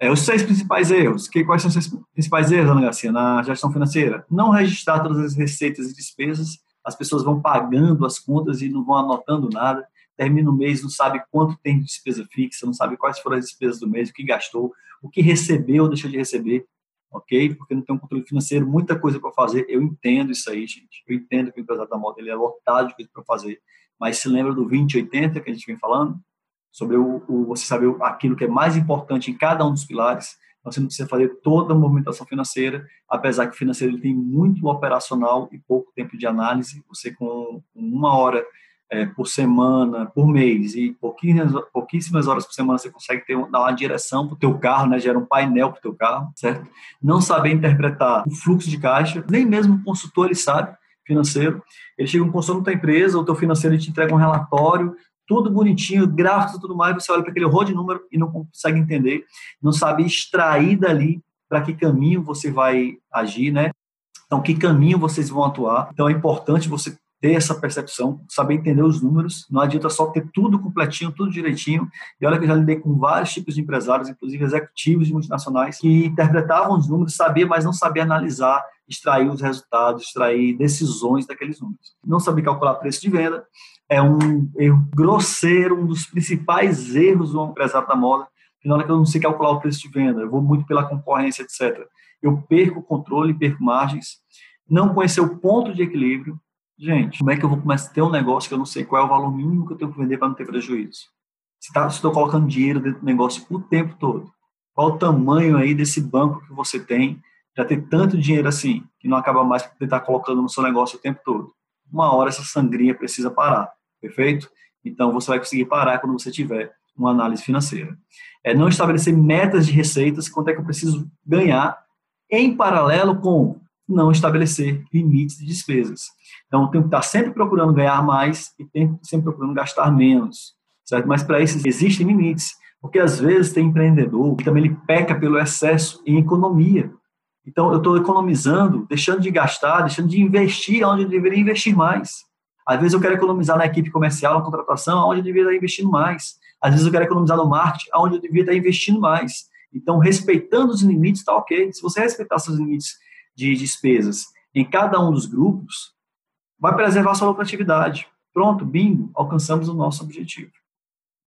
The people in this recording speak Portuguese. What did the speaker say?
É, os seis principais erros. Que, quais são os seis principais erros, Ana Garcia, na gestão financeira? Não registrar todas as receitas e despesas. As pessoas vão pagando as contas e não vão anotando nada. Termina o mês, não sabe quanto tem de despesa fixa, não sabe quais foram as despesas do mês, o que gastou, o que recebeu ou deixou de receber ok? Porque não tem um controle financeiro, muita coisa para fazer. Eu entendo isso aí, gente. Eu entendo que o empresário da moda ele é lotado de coisa para fazer. Mas se lembra do 2080 que a gente vem falando? Sobre o, o, você saber aquilo que é mais importante em cada um dos pilares. Então, você não precisa fazer toda a movimentação financeira, apesar que o financeiro ele tem muito operacional e pouco tempo de análise. Você, com uma hora é, por semana, por mês e pouquíssimas, pouquíssimas horas por semana você consegue ter, dar uma direção para o teu carro, né? Gera um painel para o teu carro, certo? Não saber interpretar o fluxo de caixa, nem mesmo o consultor ele sabe financeiro. Ele chega um consultor tua empresa, o teu financeiro ele te entrega um relatório, tudo bonitinho, gráficos e tudo mais, você olha para aquele rol de número e não consegue entender, não sabe extrair dali para que caminho você vai agir, né? Então, que caminho vocês vão atuar. Então, é importante você ter essa percepção, saber entender os números, não adianta só ter tudo completinho, tudo direitinho. E olha que eu já lidei com vários tipos de empresários, inclusive executivos de multinacionais, que interpretavam os números, sabia, mas não sabia analisar, extrair os resultados, extrair decisões daqueles números. Não saber calcular preço de venda é um erro grosseiro, um dos principais erros do empresário da moda, na hora que eu não sei calcular o preço de venda, eu vou muito pela concorrência, etc. Eu perco o controle, perco margens, não conhecer o ponto de equilíbrio, Gente, como é que eu vou começar a ter um negócio que eu não sei qual é o valor mínimo que eu tenho que vender para não ter prejuízo? Se tá, estou colocando dinheiro dentro do negócio o tempo todo, qual o tamanho aí desse banco que você tem para ter tanto dinheiro assim, que não acaba mais por estar colocando no seu negócio o tempo todo? Uma hora essa sangria precisa parar, perfeito? Então você vai conseguir parar quando você tiver uma análise financeira. É não estabelecer metas de receitas, quanto é que eu preciso ganhar, em paralelo com não estabelecer limites de despesas. Então, tem que estar sempre procurando ganhar mais e sempre procurando gastar menos, certo? Mas para isso existem limites, porque às vezes tem empreendedor que também ele peca pelo excesso em economia. Então, eu estou economizando, deixando de gastar, deixando de investir onde eu deveria investir mais. Às vezes eu quero economizar na equipe comercial, na contratação, onde eu deveria estar investindo mais. Às vezes eu quero economizar no marketing, onde eu deveria estar investindo mais. Então, respeitando os limites, está ok. Se você respeitar seus limites de despesas em cada um dos grupos, vai preservar sua lucratividade. Pronto, bingo, alcançamos o nosso objetivo.